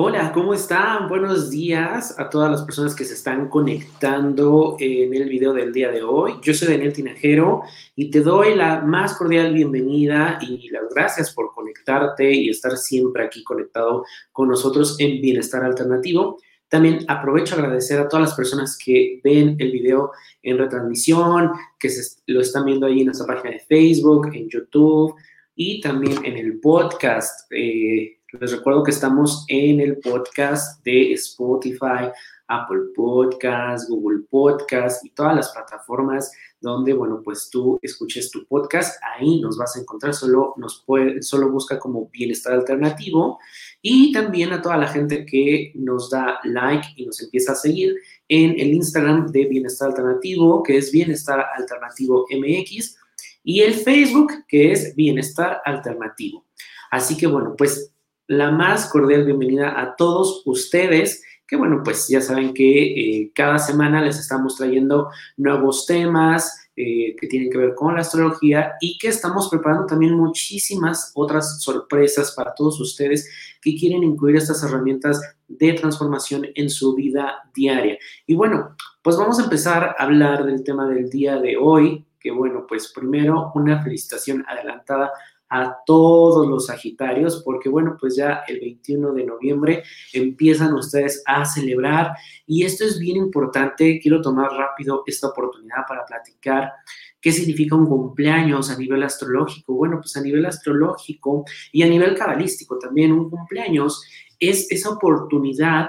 Hola, ¿cómo están? Buenos días a todas las personas que se están conectando en el video del día de hoy. Yo soy Daniel Tinajero y te doy la más cordial bienvenida y las gracias por conectarte y estar siempre aquí conectado con nosotros en Bienestar Alternativo. También aprovecho a agradecer a todas las personas que ven el video en retransmisión, que se, lo están viendo ahí en nuestra página de Facebook, en YouTube y también en el podcast. Eh, les recuerdo que estamos en el podcast de Spotify, Apple Podcast, Google Podcast y todas las plataformas donde, bueno, pues tú escuches tu podcast, ahí nos vas a encontrar, solo, nos puede, solo busca como bienestar alternativo. Y también a toda la gente que nos da like y nos empieza a seguir en el Instagram de Bienestar Alternativo, que es Bienestar Alternativo MX, y el Facebook, que es Bienestar Alternativo. Así que, bueno, pues la más cordial bienvenida a todos ustedes, que bueno, pues ya saben que eh, cada semana les estamos trayendo nuevos temas eh, que tienen que ver con la astrología y que estamos preparando también muchísimas otras sorpresas para todos ustedes que quieren incluir estas herramientas de transformación en su vida diaria. Y bueno, pues vamos a empezar a hablar del tema del día de hoy, que bueno, pues primero una felicitación adelantada a todos los Sagitarios, porque bueno, pues ya el 21 de noviembre empiezan ustedes a celebrar y esto es bien importante, quiero tomar rápido esta oportunidad para platicar qué significa un cumpleaños a nivel astrológico. Bueno, pues a nivel astrológico y a nivel cabalístico también, un cumpleaños es esa oportunidad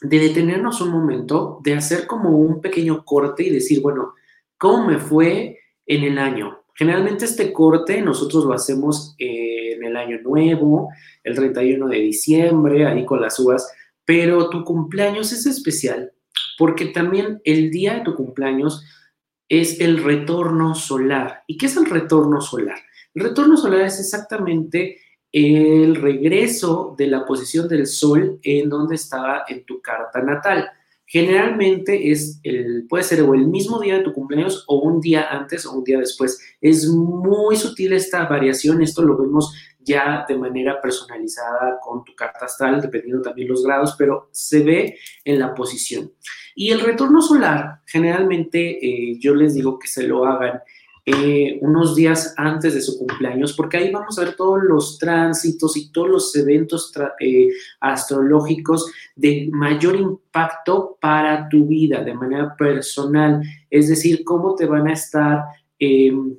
de detenernos un momento, de hacer como un pequeño corte y decir, bueno, ¿cómo me fue en el año? Generalmente este corte nosotros lo hacemos en el año nuevo, el 31 de diciembre, ahí con las uvas, pero tu cumpleaños es especial porque también el día de tu cumpleaños es el retorno solar. ¿Y qué es el retorno solar? El retorno solar es exactamente el regreso de la posición del sol en donde estaba en tu carta natal. Generalmente es el, puede ser o el mismo día de tu cumpleaños o un día antes o un día después. Es muy sutil esta variación, esto lo vemos ya de manera personalizada con tu carta astral, dependiendo también los grados, pero se ve en la posición. Y el retorno solar, generalmente eh, yo les digo que se lo hagan eh, unos días antes de su cumpleaños, porque ahí vamos a ver todos los tránsitos y todos los eventos eh, astrológicos de mayor impacto para tu vida de manera personal, es decir, cómo te van a estar, em,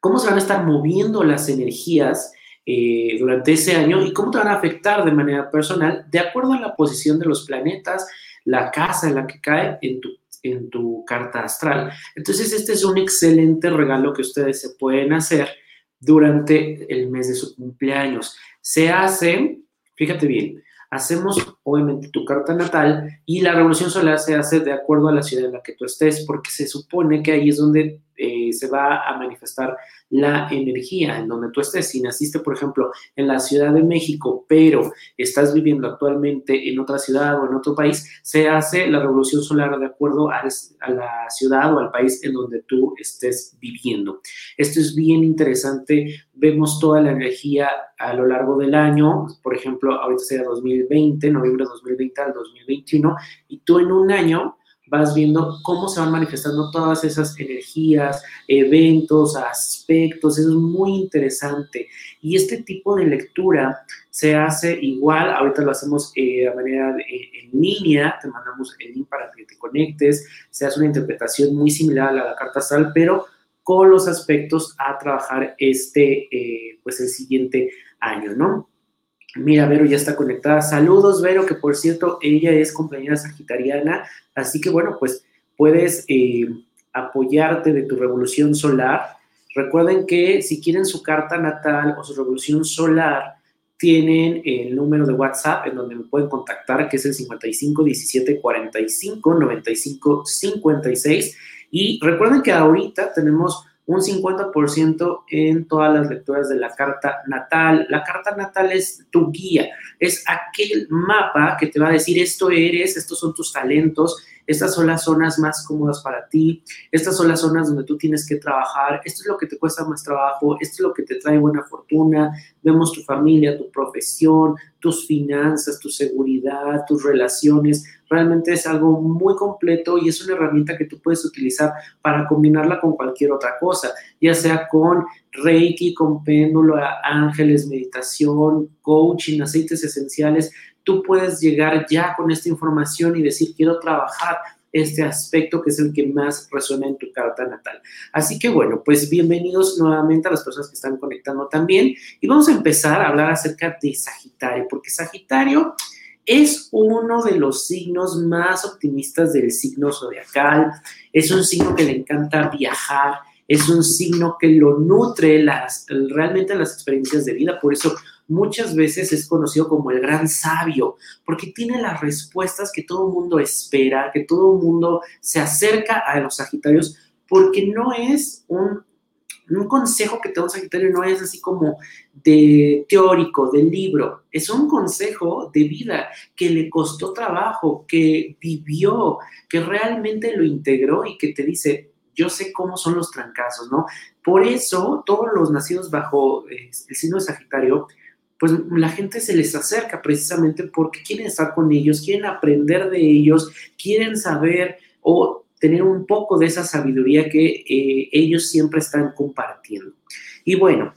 cómo se van a estar moviendo las energías. Eh, durante ese año y cómo te van a afectar de manera personal de acuerdo a la posición de los planetas, la casa en la que cae en tu en tu carta astral. Entonces, este es un excelente regalo que ustedes se pueden hacer durante el mes de su cumpleaños. Se hace, fíjate bien, hacemos obviamente tu carta natal y la revolución solar se hace de acuerdo a la ciudad en la que tú estés, porque se supone que ahí es donde eh, se va a manifestar la energía en donde tú estés. Si naciste, por ejemplo, en la Ciudad de México, pero estás viviendo actualmente en otra ciudad o en otro país, se hace la revolución solar de acuerdo a, la ciudad o al país en donde tú estés viviendo. Esto es bien interesante. Vemos toda la energía a lo largo del año, por ejemplo, ahorita sería 2020, noviembre de 2020 al 2021, y tú en un año vas viendo cómo se van manifestando todas esas energías, eventos, aspectos, es muy interesante. Y este tipo de lectura se hace igual, ahorita lo hacemos eh, de manera en línea, te mandamos el link para que te conectes, se hace una interpretación muy similar a la, carta astral, pero con los aspectos a trabajar este, eh, pues el siguiente año, ¿no? Mira, Vero ya está conectada. Saludos, Vero, que por cierto, ella es compañera sagitariana, así que bueno, pues puedes eh, apoyarte de tu revolución solar. Recuerden que si quieren su carta natal o su revolución solar, tienen el número de WhatsApp en donde me pueden contactar, que es el 55 17 45 95 56. Y recuerden que ahorita tenemos un 50% en todas las lecturas de la carta natal. La carta natal es tu guía, es aquel mapa que te va a decir esto eres, estos son tus talentos, estas son las zonas más cómodas para ti, estas son las zonas donde tú tienes que trabajar, esto es lo que te cuesta más trabajo, esto es lo que te trae buena fortuna, vemos tu familia, tu profesión, tus finanzas, tu seguridad, tus relaciones. Realmente es algo muy completo y es una herramienta que tú puedes utilizar para combinarla con cualquier otra cosa, ya sea con Reiki, con péndulo, ángeles, meditación, coaching, aceites esenciales. Tú puedes llegar ya con esta información y decir, quiero trabajar este aspecto que es el que más resuena en tu carta natal. Así que bueno, pues bienvenidos nuevamente a las personas que están conectando también. Y vamos a empezar a hablar acerca de Sagitario, porque Sagitario es uno de los signos más optimistas del signo zodiacal, es un signo que le encanta viajar, es un signo que lo nutre las, realmente las experiencias de vida, por eso muchas veces es conocido como el gran sabio, porque tiene las respuestas que todo el mundo espera, que todo el mundo se acerca a los Sagitarios, porque no es un, un consejo que te da un Sagitario, no es así como de teórico, del libro, es un consejo de vida que le costó trabajo, que vivió, que realmente lo integró y que te dice, yo sé cómo son los trancazos, ¿no? Por eso, todos los nacidos bajo eh, el signo de Sagitario pues la gente se les acerca precisamente porque quieren estar con ellos, quieren aprender de ellos, quieren saber o tener un poco de esa sabiduría que eh, ellos siempre están compartiendo. Y bueno,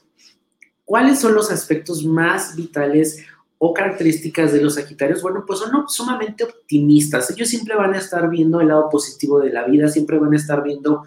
¿cuáles son los aspectos más vitales o características de los Sagitarios? Bueno, pues son sumamente optimistas. Ellos siempre van a estar viendo el lado positivo de la vida, siempre van a estar viendo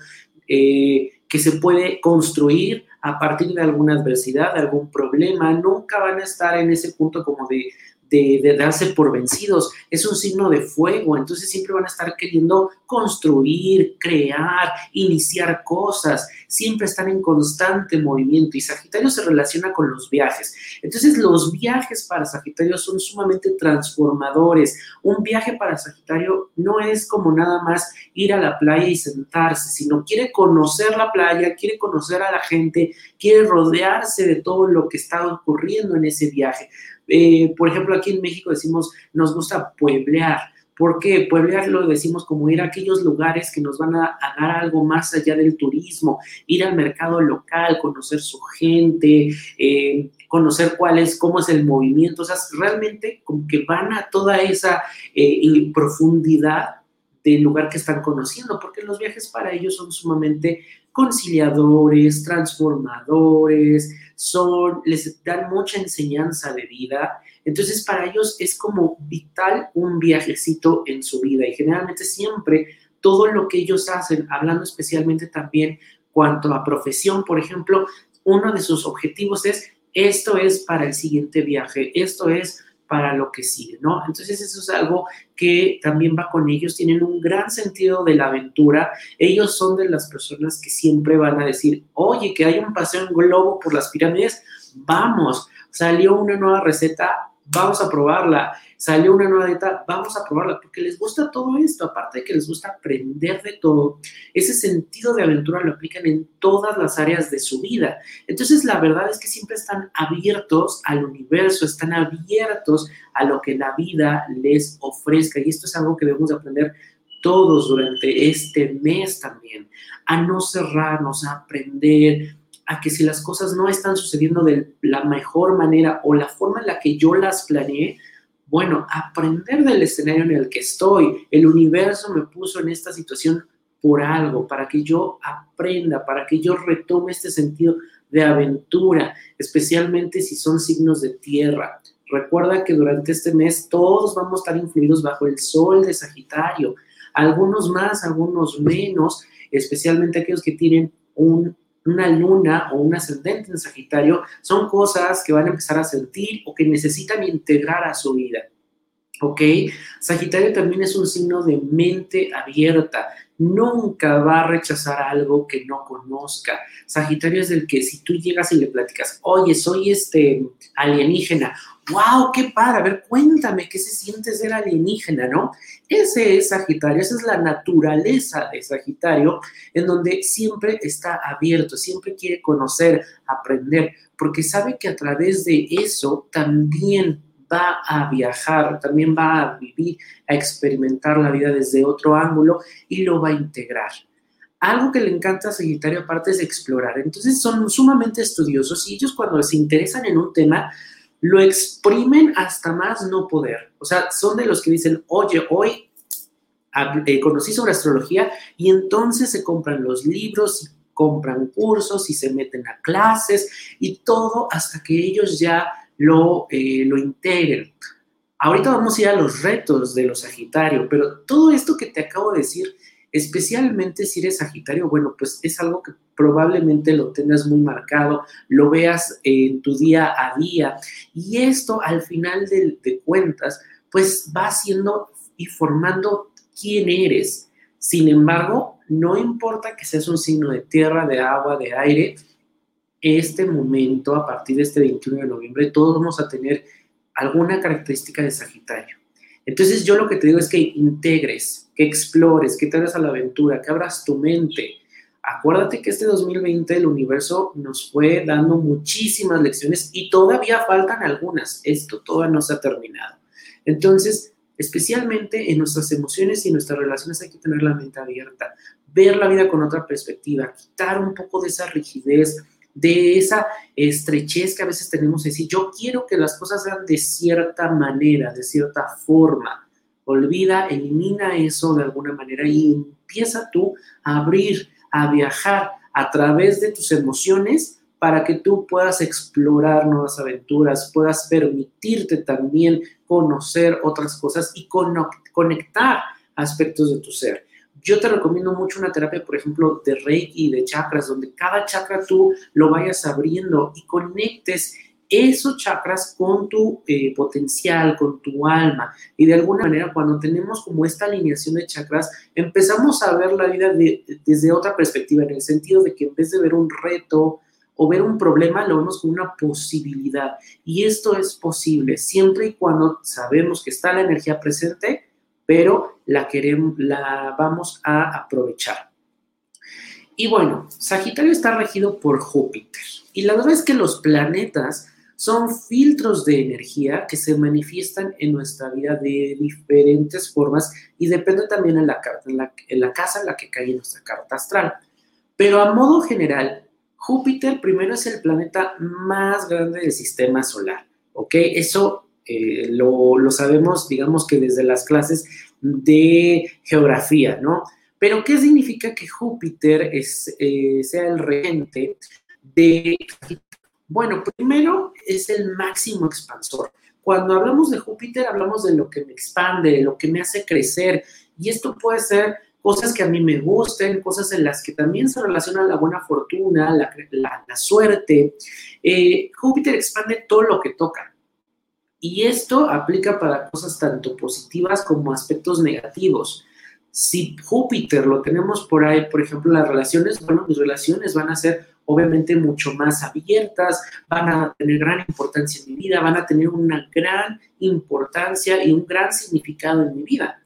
eh, que se puede construir a partir de alguna adversidad, de algún problema, nunca van a estar en ese punto como de de, darse por vencidos, es un signo de fuego, entonces siempre van a estar queriendo construir, crear, iniciar cosas, siempre están en constante movimiento y Sagitario se relaciona con los viajes. Entonces los viajes para Sagitario son sumamente transformadores. Un viaje para Sagitario no es como nada más ir a la playa y sentarse, sino quiere conocer la playa, quiere conocer a la gente, quiere rodearse de todo lo que está ocurriendo en ese viaje. Eh, por ejemplo, aquí en México decimos, nos gusta pueblear. ¿Por qué? Pueblear lo decimos como ir a aquellos lugares que nos van a, dar algo más allá del turismo, ir al mercado local, conocer su gente, eh, conocer cuál es, cómo es el movimiento, o sea, realmente como que van a toda esa eh, profundidad del lugar que están conociendo, porque los viajes para ellos son sumamente conciliadores, transformadores, son, les dan mucha enseñanza de vida. Entonces, para ellos es como vital un viajecito en su vida y generalmente siempre todo lo que ellos hacen, hablando especialmente también cuanto a profesión, por ejemplo, uno de sus objetivos es esto es para el siguiente viaje, esto es para lo que sigue, ¿no? Entonces eso es algo que también va con ellos, tienen un gran sentido de la aventura, ellos son de las personas que siempre van a decir, oye, que hay un paseo en globo por las pirámides, vamos, salió una nueva receta, vamos a probarla, salió una nueva dieta, vamos a probarla, porque les gusta todo esto, aparte de que les gusta aprender de todo, ese sentido de aventura lo aplican en todas las áreas de su vida. Entonces, la verdad es que siempre están abiertos al universo, están abiertos a lo que la vida les ofrezca, y esto es algo que debemos aprender todos durante este mes también, a no cerrarnos, a aprender, a que si las cosas no están sucediendo de la mejor manera o la forma en la que yo las planeé, bueno, aprender del escenario en el que estoy. El universo me puso en esta situación por algo, para que yo aprenda, para que yo retome este sentido de aventura, especialmente si son signos de tierra. Recuerda que durante este mes todos vamos a estar influidos bajo el sol de Sagitario, algunos más, algunos menos, especialmente aquellos que tienen un una luna o un ascendente en Sagitario son cosas que van a empezar a sentir o que necesitan integrar a su vida. ¿Ok? Sagitario también es un signo de mente abierta. Nunca va a rechazar algo que no conozca. Sagitario es el que si tú llegas y le platicas, oye, soy este alienígena, wow, qué padre, a ver, cuéntame qué se siente ser alienígena, ¿no? Ese es Sagitario, esa es la naturaleza de Sagitario, en donde siempre está abierto, siempre quiere conocer, aprender, porque sabe que a través de eso también va a viajar, también va a vivir, a experimentar la vida desde otro ángulo y lo va a integrar. Algo que le encanta a Sagitario aparte es explorar. Entonces son sumamente estudiosos y ellos cuando se interesan en un tema lo exprimen hasta más no poder. O sea, son de los que dicen, oye, hoy eh, conocí sobre astrología y entonces se compran los libros y compran cursos y se meten a clases y todo hasta que ellos ya lo, eh, lo integren. Ahorita vamos a ir a los retos de los Sagitario, pero todo esto que te acabo de decir, especialmente si eres Sagitario, bueno, pues es algo que probablemente lo tengas muy marcado, lo veas en tu día a día y esto al final de, cuentas, pues va haciendo y formando quién eres. Sin embargo, no importa que seas un signo de tierra, de agua, de aire, este momento, a partir de este 21 de noviembre, todos vamos a tener alguna característica de Sagitario. Entonces yo lo que te digo es que integres, que explores, que te hagas a la aventura, que abras tu mente. Acuérdate que este 2020 el universo nos fue dando muchísimas lecciones y todavía faltan algunas. Esto todavía no se ha terminado. Entonces, especialmente en nuestras emociones y en nuestras relaciones hay que tener la mente abierta, ver la vida con otra perspectiva, quitar un poco de esa rigidez, de esa estrechez que a veces tenemos de decir, yo quiero que las cosas sean de cierta manera, de cierta forma. Olvida, elimina eso de alguna manera y empieza tú a abrir, a viajar a través de tus emociones para que tú puedas explorar nuevas aventuras, puedas permitirte también conocer otras cosas y conectar aspectos de tu ser. Yo te recomiendo mucho una terapia, por ejemplo, de Reiki, de chakras, donde cada chakra tú lo vayas abriendo y conectes esos chakras con tu eh, potencial, con tu alma. Y de alguna manera, cuando tenemos como esta alineación de chakras, empezamos a ver la vida desde otra perspectiva, en el sentido de que en vez de ver un reto, o ver un problema lo vemos como una posibilidad. Y esto es posible siempre y cuando sabemos que está la energía presente, pero la, queremos, la vamos a aprovechar. Y bueno, Sagitario está regido por Júpiter. Y la verdad es que los planetas son filtros de energía que se manifiestan en nuestra vida de diferentes formas y depende también en la, en la, en la casa en la que cae nuestra carta astral. Pero a modo general, Júpiter primero es el planeta más grande del sistema solar, ¿ok? Eso eh, lo, sabemos, digamos que desde las clases de geografía, ¿no? Pero ¿qué significa que Júpiter es, eh, sea el regente de... Bueno, primero es el máximo expansor. Cuando hablamos de Júpiter, hablamos de lo que me expande, de lo que me hace crecer. Y esto puede ser cosas que a mí me gusten, cosas en las que también se relaciona la buena fortuna, la, la, suerte. Eh, Júpiter expande todo lo que toca. Y esto aplica para cosas tanto positivas como aspectos negativos. Si Júpiter lo tenemos por ahí, por ejemplo, las relaciones, bueno, mis relaciones van a ser obviamente mucho más abiertas, van a tener gran importancia en mi vida, van a tener una gran importancia y un gran significado en mi vida.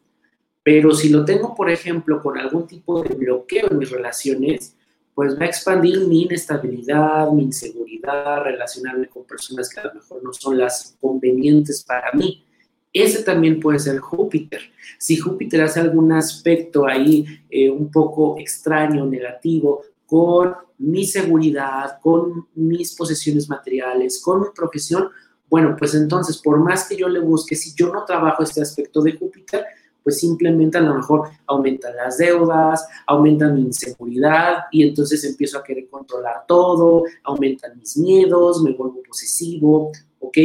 Pero si lo tengo, por ejemplo, con algún tipo de bloqueo en mis relaciones, pues va a expandir mi inestabilidad, mi inseguridad, relacionarme con personas que a lo mejor no son las convenientes para mí. Ese también puede ser Júpiter. Si Júpiter hace algún aspecto ahí eh, un poco extraño, negativo, con mi seguridad, con mis posesiones materiales, con mi profesión, bueno, pues entonces, por más que yo le busque, si yo no trabajo este aspecto de Júpiter, pues simplemente a lo mejor aumentan las deudas, aumentan mi inseguridad y entonces empiezo a querer controlar todo, aumentan mis miedos, me vuelvo posesivo, ¿ok?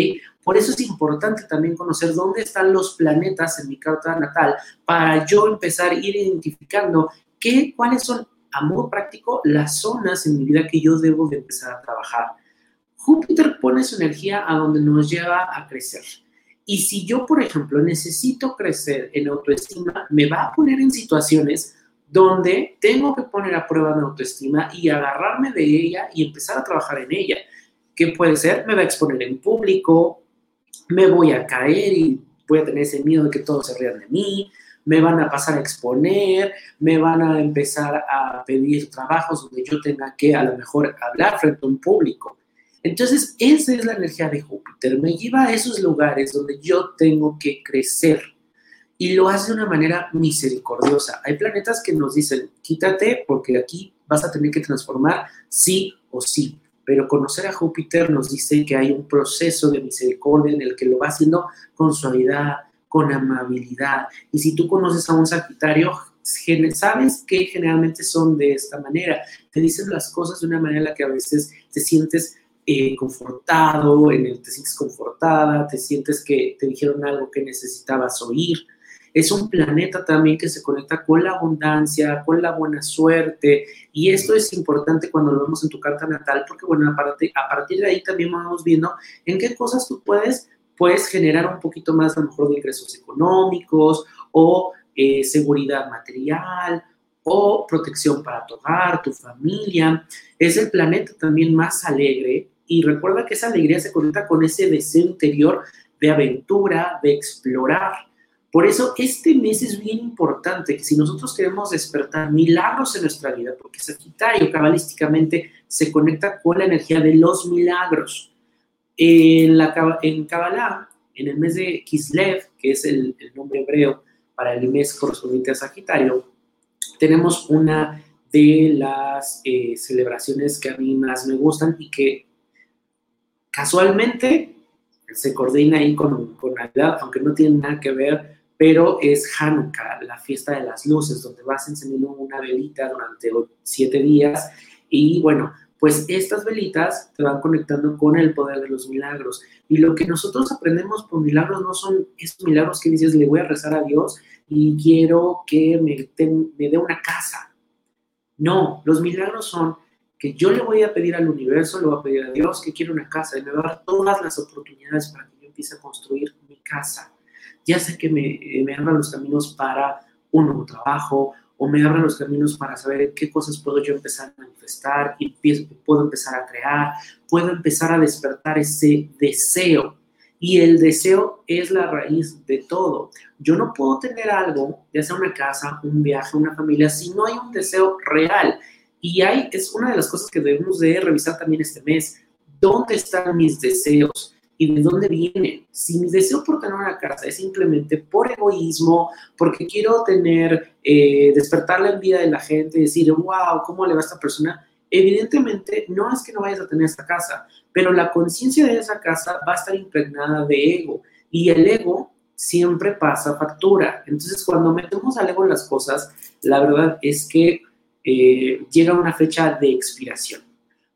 Por eso es importante también conocer dónde están los planetas en mi carta natal para yo empezar a ir identificando qué, cuáles son, a modo práctico, las zonas en mi vida que yo debo de empezar a trabajar. Júpiter pone su energía a donde nos lleva a crecer. Y si yo, por ejemplo, necesito crecer en autoestima, me va a poner en situaciones donde tengo que poner a prueba mi autoestima y agarrarme de ella y empezar a trabajar en ella. ¿Qué puede ser? Me va a exponer en público, me voy a caer y voy a tener ese miedo de que todos se rían de mí, me van a pasar a exponer, me van a empezar a pedir trabajos donde yo tenga que a lo mejor hablar frente a un público. Entonces, esa es la energía de Júpiter. Me lleva a esos lugares donde yo tengo que crecer y lo hace de una manera misericordiosa. Hay planetas que nos dicen, quítate porque aquí vas a tener que transformar sí o sí. Pero conocer a Júpiter nos dice que hay un proceso de misericordia en el que lo va haciendo con suavidad, con amabilidad. Y si tú conoces a un Sagitario, sabes que generalmente son de esta manera. Te dicen las cosas de una manera en la que a veces te sientes eh, confortado, en el, te sientes confortada, te sientes que te dijeron algo que necesitabas oír es un planeta también que se conecta con la abundancia, con la buena suerte, y esto es importante cuando lo vemos en tu carta natal, porque bueno, a partir, a partir de ahí también vamos viendo en qué cosas tú puedes, puedes generar un poquito más a lo mejor de ingresos económicos o eh, seguridad material o protección para tu hogar, tu familia. Es el planeta también más alegre y recuerda que esa alegría se conecta con ese deseo interior de aventura, de explorar. Por eso este mes es bien importante que si nosotros queremos despertar milagros en nuestra vida, porque Sagitario cabalísticamente se conecta con la energía de los milagros. En, la, en Kabbalah, en el mes de Kislev, que es el, nombre hebreo para el mes correspondiente a Sagitario, tenemos una de las eh, celebraciones que a mí más me gustan y que casualmente se coordina ahí con, con Navidad, aunque no tiene nada que ver pero es Hanukkah, la fiesta de las luces, donde vas encendiendo una velita durante siete días y bueno, pues estas velitas te van conectando con el poder de los milagros. Y lo que nosotros aprendemos por milagros no son esos milagros que dices, le voy a rezar a Dios y quiero que me, me dé una casa. No, los milagros son yo le voy a pedir al universo, le voy a pedir a Dios que quiero una casa y me va a dar todas las oportunidades para que yo empiece a construir mi casa ya sé que me, eh, me abran los caminos para un nuevo trabajo o me abran los caminos para saber qué cosas puedo yo empezar a manifestar y puedo empezar a crear, puedo empezar a despertar ese deseo. Y el deseo es la raíz de todo. Yo no puedo tener algo, ya sea una casa, un viaje, una familia, si no hay un deseo real. Y hay, es una de las cosas que debemos de revisar también este mes. ¿Dónde están mis deseos? y de dónde viene. Si mi deseo por tener una casa es simplemente por egoísmo, porque quiero tener, eh, despertar la envidia de la gente decir, wow, ¿cómo le va a esta persona? Evidentemente, no es que no vayas a tener esta casa, pero la conciencia de esa casa va a estar impregnada de ego y el ego siempre pasa factura. Entonces, cuando metemos al ego en las cosas, la verdad es que eh, llega una fecha de expiración.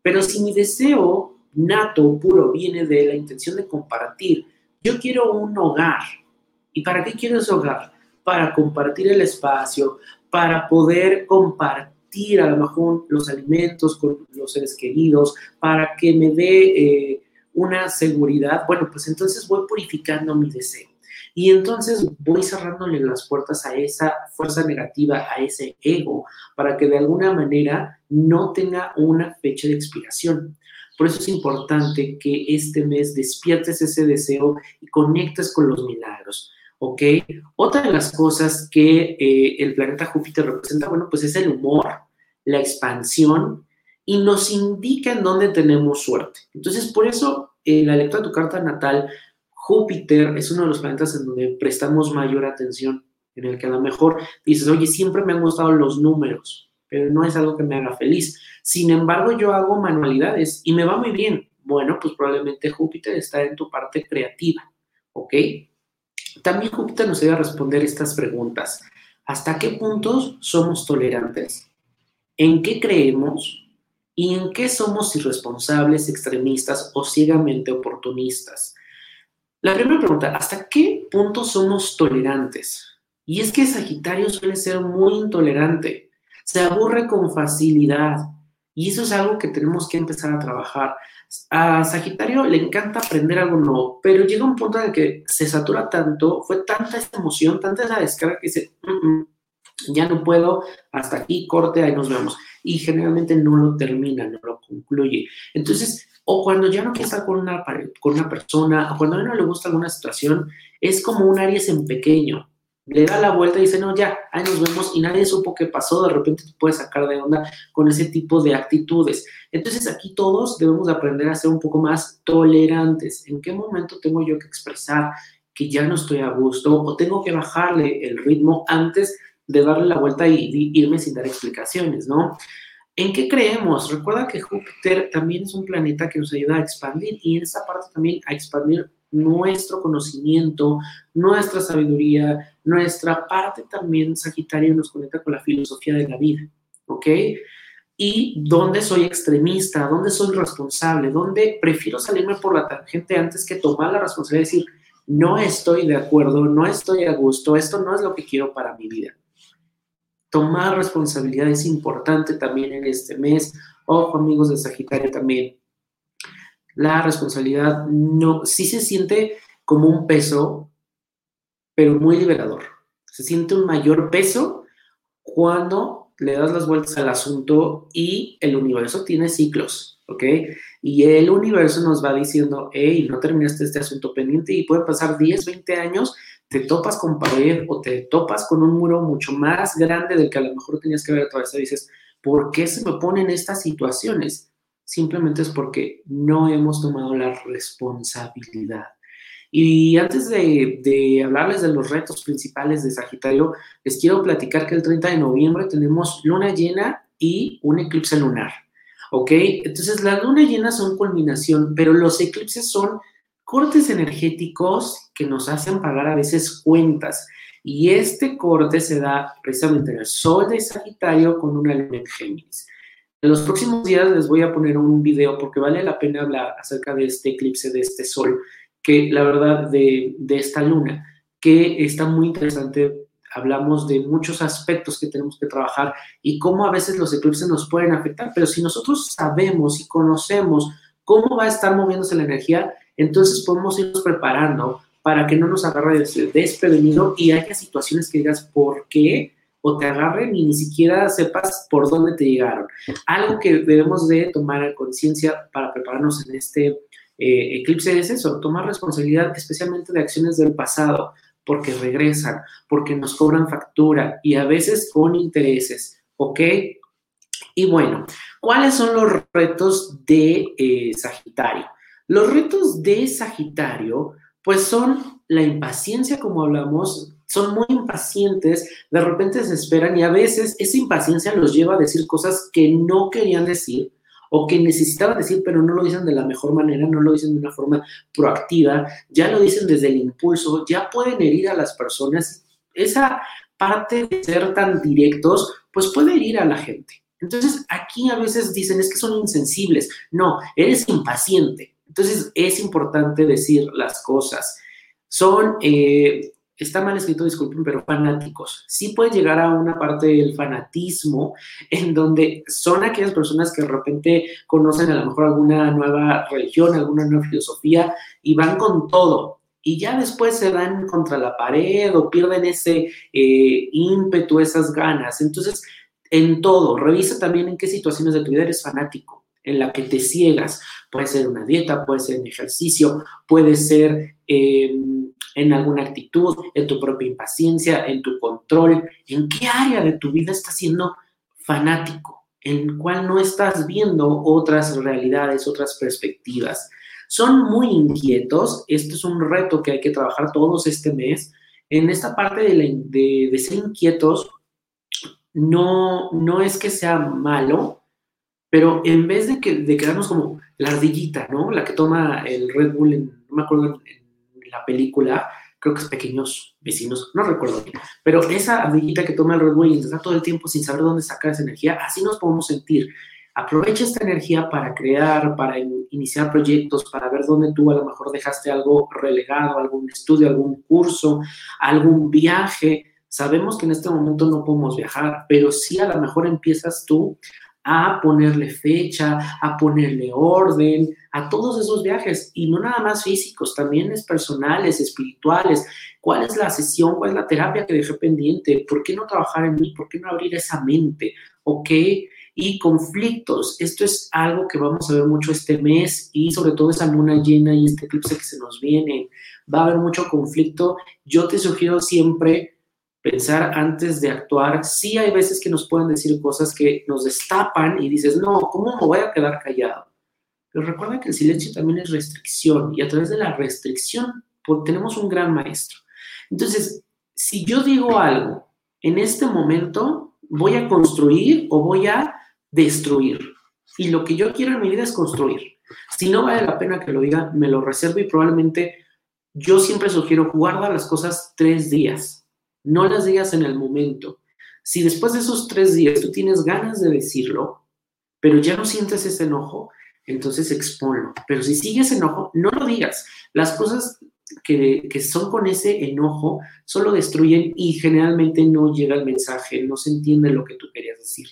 Pero si mi deseo nato, puro, viene de la intención de compartir. Yo quiero un hogar. ¿Y para qué quiero ese hogar? Para compartir el espacio, para poder compartir a lo mejor los alimentos con los seres queridos, para que me dé eh, una seguridad. Bueno, pues entonces voy purificando mi deseo. Y entonces voy cerrándole las puertas a esa fuerza negativa, a ese ego, para que de alguna manera no tenga una fecha de expiración. Por eso es importante que este mes despiertes ese deseo y conectes con los milagros. ¿Ok? Otra de las cosas que eh, el planeta Júpiter representa, bueno, pues es el humor, la expansión y nos indica en dónde tenemos suerte. Entonces, por eso, en la lectura de tu carta natal, Júpiter es uno de los planetas en donde prestamos mayor atención, en el que a lo mejor dices, oye, siempre me han gustado los números, pero no es algo que me haga feliz. Sin embargo, yo hago manualidades y me va muy bien. Bueno, pues probablemente Júpiter está en tu parte creativa, ¿ok? También Júpiter nos debe responder estas preguntas. ¿Hasta qué puntos somos tolerantes? ¿En qué creemos? ¿Y en qué somos irresponsables, extremistas o ciegamente oportunistas? La primera pregunta, ¿hasta qué punto somos tolerantes? Y es que Sagitario suele ser muy intolerante se aburre con facilidad. Y eso es algo que tenemos que empezar a trabajar. A Sagitario le encanta aprender algo nuevo, pero llega un punto en el que se satura tanto, fue tanta esta emoción, tanta esa descarga que dice, mm, mm, ya no puedo, hasta aquí, corte, ahí nos vemos. Y generalmente no lo termina, no lo concluye. Entonces, o cuando ya no quiere con una, con una persona, o cuando a no le gusta alguna situación, es como un Aries en pequeño le da la vuelta y dice, no, ya, ahí nos vemos y nadie supo qué pasó, de repente te puedes sacar de onda con ese tipo de actitudes. Entonces aquí todos debemos aprender a ser un poco más tolerantes. ¿En qué momento tengo yo que expresar que ya no estoy a gusto o tengo que bajarle el ritmo antes de darle la vuelta y irme sin dar explicaciones, ¿no? ¿En qué creemos? Recuerda que Júpiter también es un planeta que nos ayuda a expandir y en esa parte también a expandir nuestro conocimiento, nuestra sabiduría, nuestra parte también Sagitario nos conecta con la filosofía de la vida, ¿ok? Y dónde soy extremista, dónde soy responsable, dónde prefiero salirme por la tangente antes que tomar la responsabilidad de decir, no estoy de acuerdo, no estoy a gusto, esto no es lo que quiero para mi vida. Tomar responsabilidad es importante también en este mes. Ojo, amigos de Sagitario también la responsabilidad no, sí se siente como un peso, pero muy liberador. Se siente un mayor peso cuando le das las vueltas al asunto y el universo tiene ciclos, ¿ok? Y el universo nos va diciendo, hey, no terminaste este asunto pendiente y puede pasar 10, 20 años, te topas con pared o te topas con un muro mucho más grande del que a lo mejor tenías que haber atravesado y dices, ¿por qué se me ponen estas situaciones? simplemente es porque no hemos tomado la responsabilidad. Y antes de, hablarles de los retos principales de Sagitario, les quiero platicar que el 30 de noviembre tenemos luna llena y un eclipse lunar. ¿Ok? Entonces, las luna llenas son culminación, pero los eclipses son cortes energéticos que nos hacen pagar a veces cuentas. Y este corte se da precisamente en el sol de Sagitario con una luna en Géminis. En los próximos días les voy a poner un video porque vale la pena hablar acerca de este eclipse, de este sol, que la verdad, de, de esta luna, que está muy interesante. Hablamos de muchos aspectos que tenemos que trabajar y cómo a veces los eclipses nos pueden afectar, pero si nosotros sabemos y conocemos cómo va a estar moviéndose la energía, entonces podemos irnos preparando para que no nos agarre desprevenido y haya situaciones que digas, ¿por qué? o te agarren y ni siquiera sepas por dónde te llegaron. Algo que debemos de tomar conciencia para prepararnos en este eh, eclipse es eso, tomar responsabilidad especialmente de acciones del pasado, porque regresan, porque nos cobran factura y a veces con intereses, ¿ok? Y bueno, ¿cuáles son los retos de eh, Sagitario? Los retos de Sagitario, pues son la impaciencia, como hablamos, son muy impacientes, de repente se esperan y a veces esa impaciencia los lleva a decir cosas que no querían decir o que necesitaban decir, pero no lo dicen de la mejor manera, no lo dicen de una forma proactiva, ya lo dicen desde el impulso, ya pueden herir a las personas. Esa parte de ser tan directos, pues puede herir a la gente. Entonces, aquí a veces dicen, es que son insensibles. No, eres impaciente. Entonces, es importante decir las cosas. Son eh, está mal escrito, disculpen, pero fanáticos. Sí puede llegar a una parte del fanatismo en donde son aquellas personas que de repente conocen a lo mejor alguna nueva religión, alguna nueva filosofía y van con todo. Y ya después se dan contra la pared o pierden ese eh, ímpetu, esas ganas. Entonces, en todo, revisa también en qué situaciones de tu vida eres fanático, en la que te ciegas. Puede ser una dieta, puede ser un ejercicio, puede ser... Eh, en alguna actitud, en tu propia impaciencia, en tu control, en qué área de tu vida estás siendo fanático, en cuál no estás viendo otras realidades, otras perspectivas. Son muy inquietos, esto es un reto que hay que trabajar todos este mes. En esta parte de, ser inquietos, no, no es que sea malo, pero en vez de, que, de quedarnos como la ardillita, ¿no? La que toma el Red Bull, en, no me acuerdo la película, creo que es Pequeños Vecinos, no recuerdo bien, pero esa amiguita que toma el Red Bull y está todo el tiempo sin saber dónde sacar esa energía, así nos podemos sentir. Aprovecha esta energía para crear, para iniciar proyectos, para ver dónde tú a lo mejor dejaste algo relegado, algún estudio, algún curso, algún viaje. Sabemos que en este momento no podemos viajar, pero sí a lo mejor empiezas tú a ponerle fecha, a ponerle orden a todos esos viajes y no nada más físicos, también es personales, espirituales. ¿Cuál es la sesión? ¿Cuál es la terapia que dejé pendiente? ¿Por qué no trabajar en mí? ¿Por qué no abrir esa mente? ¿Ok? Y conflictos. Esto es algo que vamos a ver mucho este mes y sobre todo esa luna llena y este eclipse que se nos viene. Va a haber mucho conflicto. Yo te sugiero siempre pensar antes de actuar. Sí hay veces que nos pueden decir cosas que nos destapan y dices, no, ¿cómo me voy a quedar callado? Pero recuerda que el silencio también es restricción y a través de la restricción tenemos un gran maestro. Entonces, si yo digo algo en este momento, voy a construir o voy a destruir. Y lo que yo quiero en mi vida es construir. Si no vale la pena que lo diga, me lo reservo y probablemente yo siempre sugiero guarda las cosas tres días. No las digas en el momento. Si después de esos tres días tú tienes ganas de decirlo, pero ya no sientes ese enojo, entonces exponlo. Pero si sigues enojo, no lo digas. Las cosas que, que, son con ese enojo solo destruyen y generalmente no llega el mensaje, no se entiende lo que tú querías decir.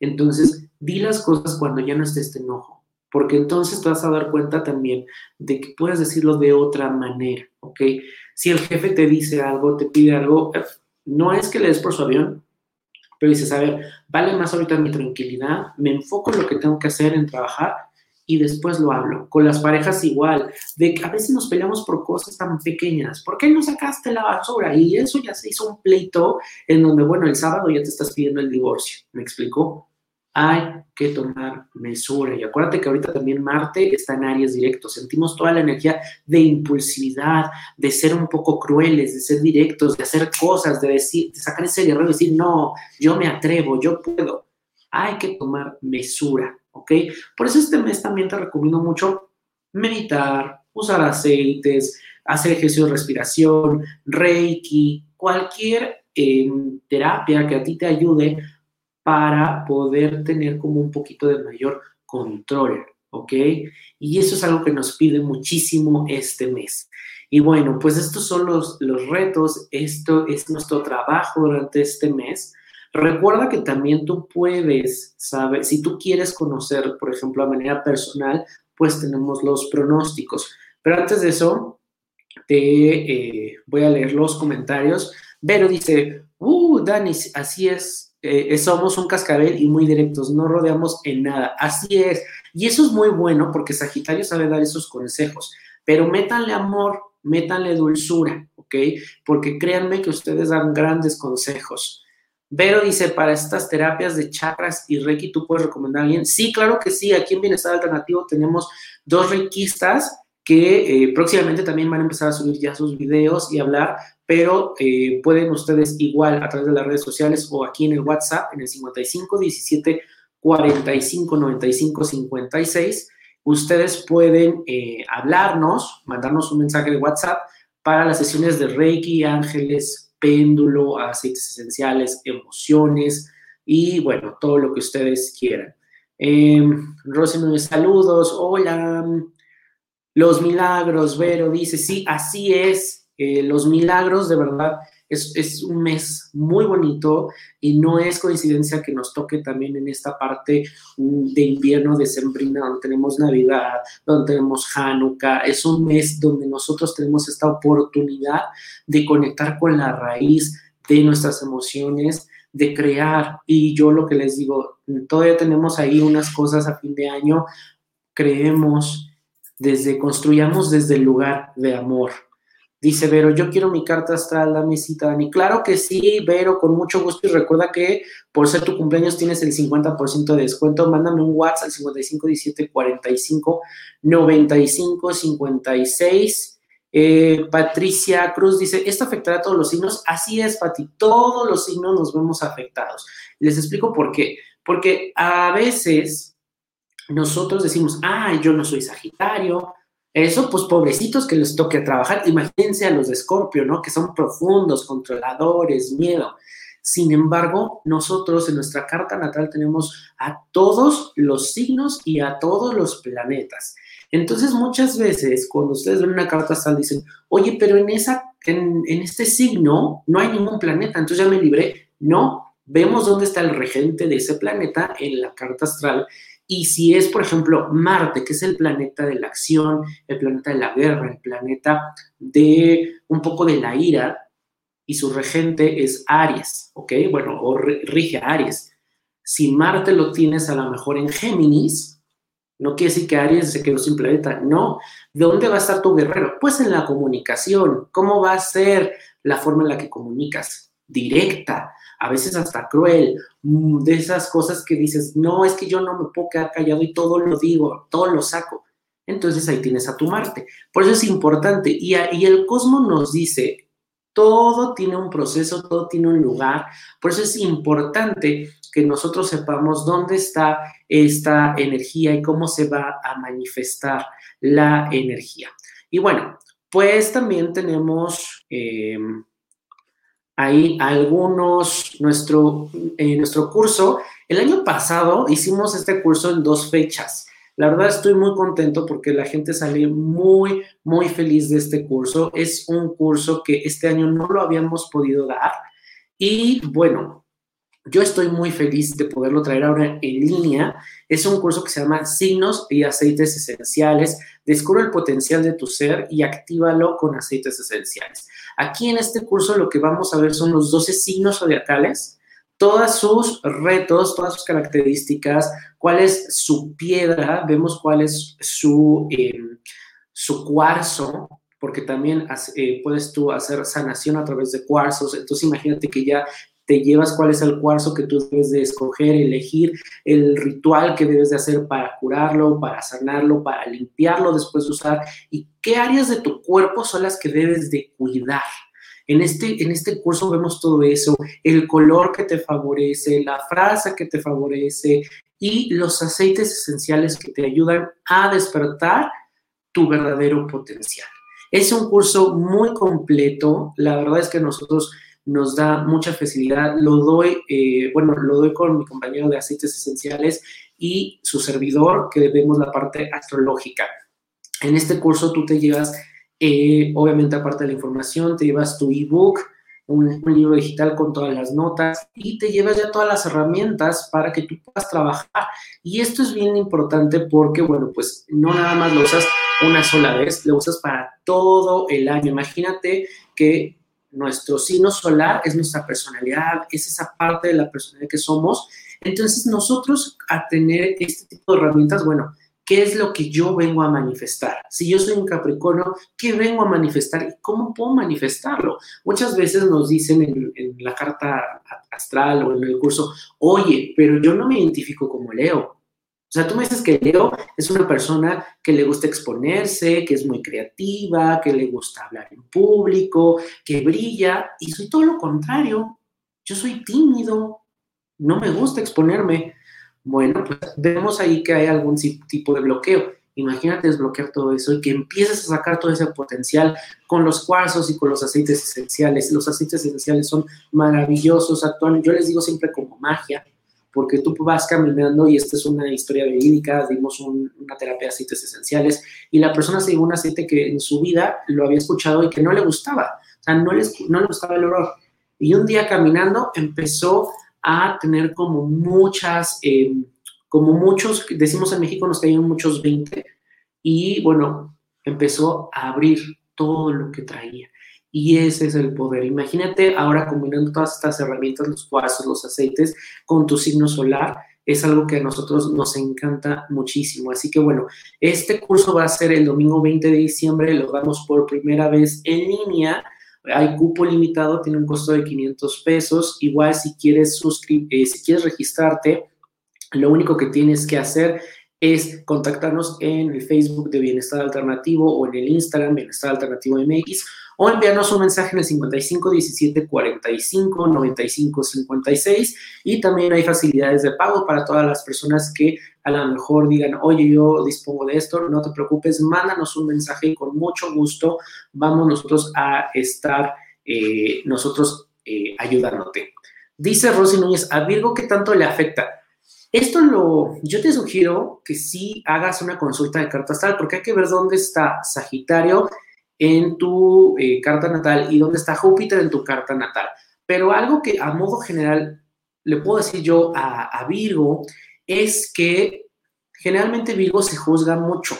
Entonces, di las cosas cuando ya no esté este enojo, porque entonces te vas a dar cuenta también de que puedes decirlo de otra manera, ¿ok? Si el jefe te dice algo, te pide algo, no es que le des por su avión, pero dices, a ver, vale más ahorita mi tranquilidad, me enfoco en lo que tengo que hacer, en trabajar, y después lo hablo. Con las parejas igual, de que a veces nos peleamos por cosas tan pequeñas. ¿Por qué no sacaste la basura? Y eso ya se hizo un pleito en donde, bueno, el sábado ya te estás pidiendo el divorcio. ¿Me explicó? Hay que tomar mesura. Y acuérdate que ahorita también Marte está en áreas directos. Sentimos toda la energía de impulsividad, de ser un poco crueles, de ser directos, de hacer cosas, de decir, de sacar ese guerrero y decir, no, yo me atrevo, yo puedo. Hay que tomar mesura ¿ok? Por eso este mes también te recomiendo mucho meditar, usar aceites, hacer ejercicio de respiración, reiki, cualquier em, terapia que a ti te ayude para poder tener como un poquito de mayor control, ¿ok? Y eso es algo que nos pide muchísimo este mes. Y bueno, pues estos son los, los retos, esto es nuestro trabajo durante este mes. Recuerda que también tú puedes saber, si tú quieres conocer, por ejemplo, a manera personal, pues tenemos los pronósticos. Pero antes de eso, te eh, voy a leer los comentarios. Vero dice, uh, Dani, así es, eh, somos un cascabel y muy directos, no rodeamos en nada. Así es. Y eso es muy bueno porque Sagitario sabe dar esos consejos, pero métanle amor, métanle dulzura, ¿ok? Porque créanme que ustedes dan grandes consejos. Vero dice, para estas terapias de chakras y Reiki, ¿tú puedes recomendar a alguien? Sí, claro que sí. Aquí en Bienestar Alternativo tenemos dos reikistas que eh, próximamente también van a empezar a subir ya sus videos y hablar, pero eh, pueden ustedes igual a través de las redes sociales o aquí en el WhatsApp, en el 55 17 45 95 56, ustedes pueden eh, hablarnos, mandarnos un mensaje de WhatsApp para las sesiones de Reiki, Ángeles, péndulo, aceites esenciales, emociones y bueno, todo lo que ustedes quieran. Eh, Rosy saludos, hola. Los milagros, Vero dice, sí, así es. Los milagros, de verdad, es, un mes muy bonito y no es coincidencia que nos toque también en esta parte de invierno de Sembrina, donde tenemos Navidad, donde tenemos Hanukkah. Es un mes donde nosotros tenemos esta oportunidad de conectar con la raíz de nuestras emociones, de crear. Y yo lo que les digo, todavía tenemos ahí unas cosas a fin de año. Creemos desde, construyamos desde el lugar de amor Dice Vero, yo quiero mi carta astral, dame cita, Dani. Claro que sí, Vero, con mucho gusto. Y recuerda que por ser tu cumpleaños tienes el 50% de descuento. Mándame un WhatsApp al 55 17 45 95 56. Patricia Cruz dice, ¿esto afectará a todos los signos? Así es, Pati, todos los signos nos vemos afectados. Les explico por qué. Porque a veces nosotros decimos, ah, yo no soy Sagitario, eso, pues pobrecitos que les toque trabajar. Imagínense a los de Escorpio, ¿no? Que son profundos, controladores, miedo. Sin embargo, nosotros en nuestra carta natal tenemos a todos los signos y a todos los planetas. Entonces, muchas veces, cuando ustedes ven una carta astral, dicen, oye, pero en, esa, en, en este signo no hay ningún planeta, entonces ya me libré. No, vemos dónde está el regente de ese planeta en la carta astral y si es, por ejemplo, Marte, que es el planeta de la acción, el planeta de la guerra, el planeta de un poco de la ira, y su regente es Aries, ¿ok? Bueno, o rige Aries. Si Marte lo tienes a lo mejor en Géminis, no quiere decir que Aries se quedó sin planeta, no. ¿De dónde va a estar tu guerrero? Pues en la comunicación. ¿Cómo va a ser la forma en la que comunicas? directa, a veces hasta cruel, mm, de esas cosas que dices, no, es que yo no me puedo quedar callado y todo lo digo, todo lo saco. Entonces ahí tienes a tu Marte. Por eso es importante. Y, y el cosmos nos dice, todo tiene un proceso, todo tiene un lugar. Por eso es importante que nosotros sepamos dónde está esta energía y cómo se va a manifestar la energía. Y bueno, pues también tenemos em, ahí algunos, nuestro, eh, nuestro curso. El año pasado hicimos este curso en dos fechas. La verdad estoy muy contento porque la gente sale muy, muy feliz de este curso. Es un curso que este año no lo habíamos podido dar. Y bueno, yo estoy muy feliz de poderlo traer ahora en línea. Es un curso que se llama Signos y Aceites Esenciales. Descubre el potencial de tu ser y actívalo con aceites esenciales. Aquí en este curso lo que vamos a ver son los 12 signos zodiacales, todos sus retos, todas sus características, cuál es su piedra, vemos cuál es su, em, su cuarzo, porque también eh, puedes tú hacer sanación a través de cuarzos. Entonces imagínate que ya te llevas cuál es el cuarzo que tú debes de escoger, elegir el ritual que debes de hacer para curarlo, para sanarlo, para limpiarlo después de usar y qué áreas de tu cuerpo son las que debes de cuidar. En este, en este curso vemos todo eso, el color que te favorece, la frase que te favorece y los aceites esenciales que te ayudan a despertar tu verdadero potencial. Es un curso muy completo, la verdad es que nosotros nos da mucha facilidad. Lo doy, eh, bueno, lo doy con mi compañero de aceites esenciales y su servidor, que vemos la parte astrológica. En este curso tú te llevas, eh, obviamente aparte de la información, te llevas tu ebook, un, un, libro digital con todas las notas y te llevas ya todas las herramientas para que tú puedas trabajar. Y esto es bien importante porque, bueno, pues no nada más lo usas una sola vez, lo usas para todo el año. Imagínate que nuestro signo solar es nuestra personalidad, es esa parte de la personalidad que somos. Entonces nosotros a tener este tipo de herramientas, bueno, ¿qué es lo que yo vengo a manifestar? Si yo soy un Capricornio, ¿qué vengo a manifestar y cómo puedo manifestarlo? Muchas veces nos dicen en, en la carta astral o en el curso, oye, pero yo no me identifico como Leo. O sea, tú me dices que Leo es una persona que le gusta exponerse, que es muy creativa, que le gusta hablar en público, que brilla, y soy todo lo contrario. Yo soy tímido, no me gusta exponerme. Bueno, pues vemos ahí que hay algún tipo de bloqueo. Imagínate desbloquear todo eso y que empieces a sacar todo ese potencial con los cuarzos y con los aceites esenciales. Los aceites esenciales son maravillosos, actúan, yo les digo siempre como magia porque tú vas caminando y esta es una historia verídica, dimos una terapia de aceites esenciales y la persona se llevó un aceite que en su vida lo había escuchado y que no le gustaba, o sea, no le, no le gustaba el olor. Y un día caminando empezó a tener como muchas, em, como muchos, decimos en México nos caían muchos 20 y bueno, empezó a abrir todo lo que traía. Y ese es el poder. Imagínate ahora combinando todas estas herramientas, los cuarzos, los aceites, con tu signo solar. Es algo que a nosotros nos encanta muchísimo. Así que bueno, este curso va a ser el domingo 20 de diciembre. Lo damos por primera vez en línea. Hay cupo limitado, tiene un costo de 500 pesos. Igual si quieres, eh, si quieres registrarte, lo único que tienes que hacer es contactarnos en el Facebook de Bienestar Alternativo o en el Instagram Bienestar Alternativo MX o enviarnos un mensaje en el 55 17 45 95 56 y también hay facilidades de pago para todas las personas que a lo mejor digan, oye, yo dispongo de esto, no te preocupes, mándanos un mensaje y con mucho gusto vamos nosotros a estar eh, nosotros eh, ayudándote. Dice Rosy Núñez, ¿a Virgo qué tanto le afecta? Esto lo, yo te sugiero que sí hagas una consulta de carta astral porque hay que ver dónde está Sagitario en tu eh, carta natal y dónde está Júpiter en tu carta natal. Pero algo que a modo general le puedo decir yo a, Virgo es que generalmente Virgo se juzga mucho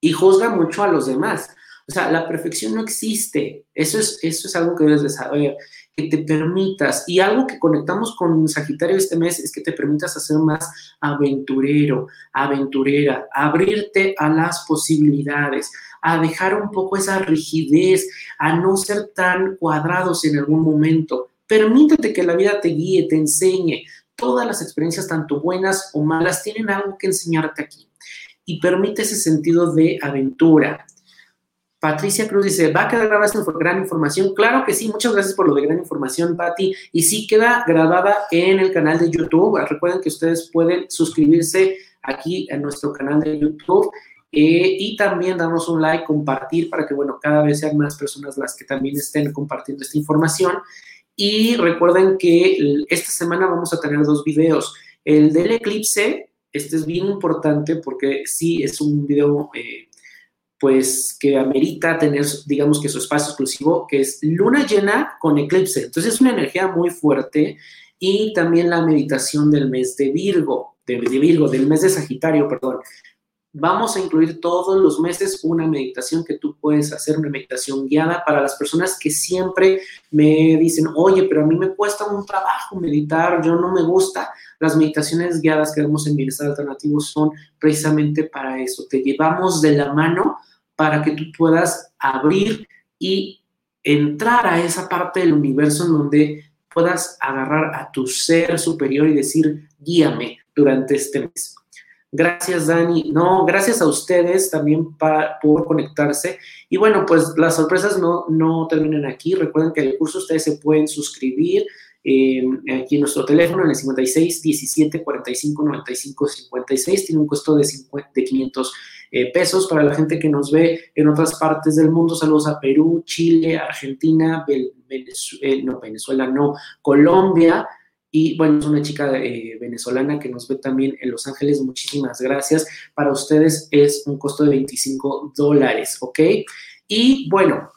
y juzga mucho a los demás. O sea, la perfección no existe. Eso es, eso es algo que debes de saber. Que te permitas, y algo que conectamos con Sagitario este mes es que te permitas hacer más aventurero, aventurera, abrirte a las posibilidades, a dejar un poco esa rigidez, a no ser tan cuadrados en algún momento. Permítete que la vida te guíe, te enseñe. Todas las experiencias, tanto buenas o malas, tienen algo que enseñarte aquí. Y permite ese sentido de aventura. Patricia Cruz dice, ¿va a quedar grabada esta gran información? Claro que sí, muchas gracias por lo de gran información, Patti. Y sí queda grabada en el canal de YouTube. Recuerden que ustedes pueden suscribirse aquí en nuestro canal de YouTube eh, y también darnos un like, compartir para que, bueno, cada vez sean más personas las que también estén compartiendo esta información. Y recuerden que esta semana vamos a tener dos videos. El del eclipse, este es bien importante porque sí es un video... Eh, pues que amerita tener, digamos que su espacio exclusivo, que es luna llena con eclipse. Entonces es una energía muy fuerte y también la meditación del mes de Virgo, de, Virgo, del mes de Sagitario, perdón. Vamos a incluir todos los meses una meditación que tú puedes hacer, una meditación guiada para las personas que siempre me dicen, oye, pero a mí me cuesta un trabajo meditar, yo no me gusta. Las meditaciones guiadas que vemos en Bienestar Alternativo son precisamente para eso. Te llevamos de la mano para que tú puedas abrir y entrar a esa parte del universo en donde puedas agarrar a tu ser superior y decir, guíame durante este mes. Gracias, Dani. No, gracias a ustedes también por conectarse. Y bueno, pues las sorpresas no, no terminan aquí. Recuerden que el curso ustedes se pueden suscribir eh, aquí en nuestro teléfono en el 56 17 45 95 56. Tiene un costo de, 50, de 500 eh, pesos para la gente que nos ve en otras partes del mundo. Saludos a Perú, Chile, Argentina, eh, no, Venezuela, no, Colombia. Y bueno, es una chica eh, venezolana que nos ve también en Los Ángeles. Muchísimas gracias. Para ustedes es un costo de 25 dólares, ¿ok? Y bueno,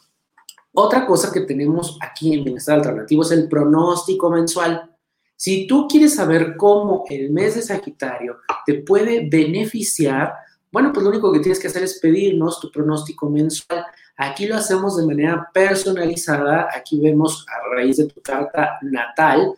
otra cosa que tenemos aquí en Bienestar Alternativo es el pronóstico mensual. Si tú quieres saber cómo el mes de Sagitario te puede beneficiar, bueno, pues lo único que tienes que hacer es pedirnos tu pronóstico mensual. Aquí lo hacemos de manera personalizada. Aquí vemos a raíz de tu carta natal.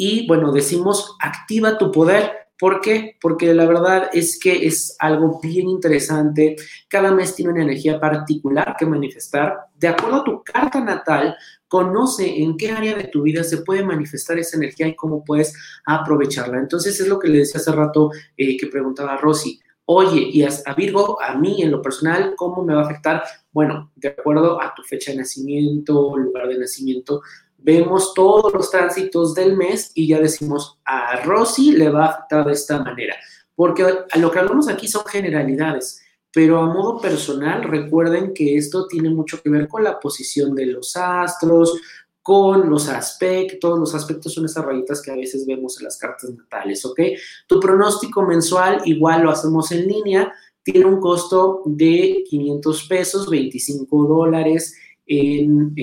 Y bueno, decimos, activa tu poder. ¿Por qué? Porque la verdad es que es algo bien interesante. Cada mes tiene una energía particular que manifestar. De acuerdo a tu carta natal, conoce en qué área de tu vida se puede manifestar esa energía y cómo puedes aprovecharla. Entonces es lo que le decía hace rato eh, que preguntaba Rosy oye, y a, Virgo, a mí en lo personal, ¿cómo me va a afectar? Bueno, de acuerdo a tu fecha de nacimiento, lugar de nacimiento, vemos todos los tránsitos del mes y ya decimos, a Rosy le va a afectar de esta manera. Porque a lo que hablamos aquí son generalidades, pero a modo personal, recuerden que esto tiene mucho que ver con la posición de los astros, con los aspectos. Los aspectos son esas rayitas que a veces vemos en las cartas natales, ¿ok? Tu pronóstico mensual igual lo hacemos en línea. Tiene un costo de 500 pesos, 25 dólares em,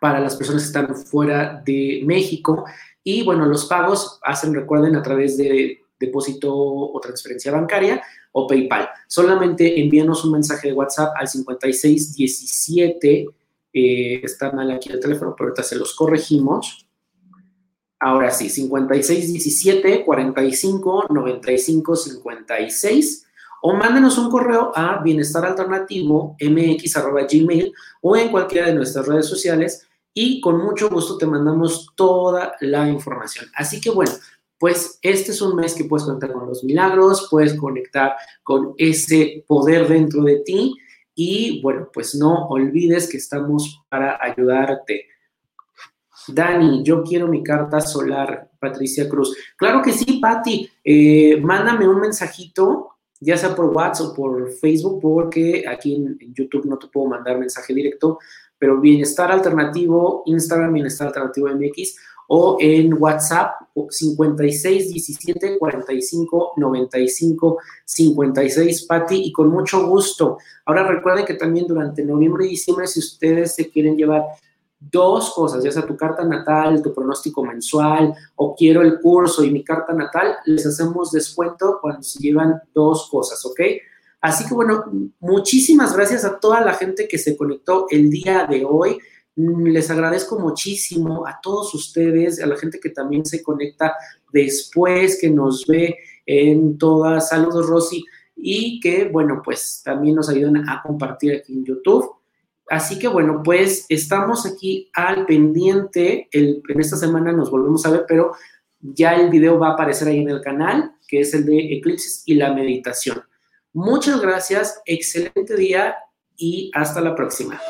para las personas que están fuera de México. Y bueno, los pagos hacen, recuerden, a través de depósito o transferencia bancaria o PayPal. Solamente envíanos un mensaje de WhatsApp al 5617 eh, está mal aquí el teléfono, pero ahorita se los corregimos. Ahora sí, 56 17 45 95 56 o mándenos un correo a bienestar alternativo mx gmail o en cualquiera de nuestras redes sociales y con mucho gusto te mandamos toda la información. Así que bueno, pues este es un mes que puedes conectar con los milagros, puedes conectar con ese poder dentro de ti y bueno, pues no olvides que estamos para ayudarte. Dani, yo quiero mi carta solar, Patricia Cruz. Claro que sí, Patti. Eh, mándame un mensajito, ya sea por WhatsApp o por Facebook, porque aquí en, YouTube no te puedo mandar mensaje directo, pero Bienestar Alternativo, Instagram Bienestar Alternativo MX, o en WhatsApp 56 17 45 95 56 Patti y con mucho gusto. Ahora recuerden que también durante noviembre y diciembre si ustedes se quieren llevar dos cosas, ya sea tu carta natal, tu pronóstico mensual o quiero el curso y mi carta natal, les hacemos descuento cuando se llevan dos cosas, ¿ok? Así que bueno, muchísimas gracias a toda la gente que se conectó el día de hoy. Les agradezco muchísimo a todos ustedes, a la gente que también se conecta después, que nos ve en todas. Saludos, Rosy. Y que, bueno, pues también nos ayudan a compartir aquí en YouTube. Así que bueno, pues estamos aquí al pendiente. en esta semana nos volvemos a ver, pero ya el video va a aparecer ahí en el canal, que es el de eclipses y la meditación. Muchas gracias, excelente día y hasta la próxima.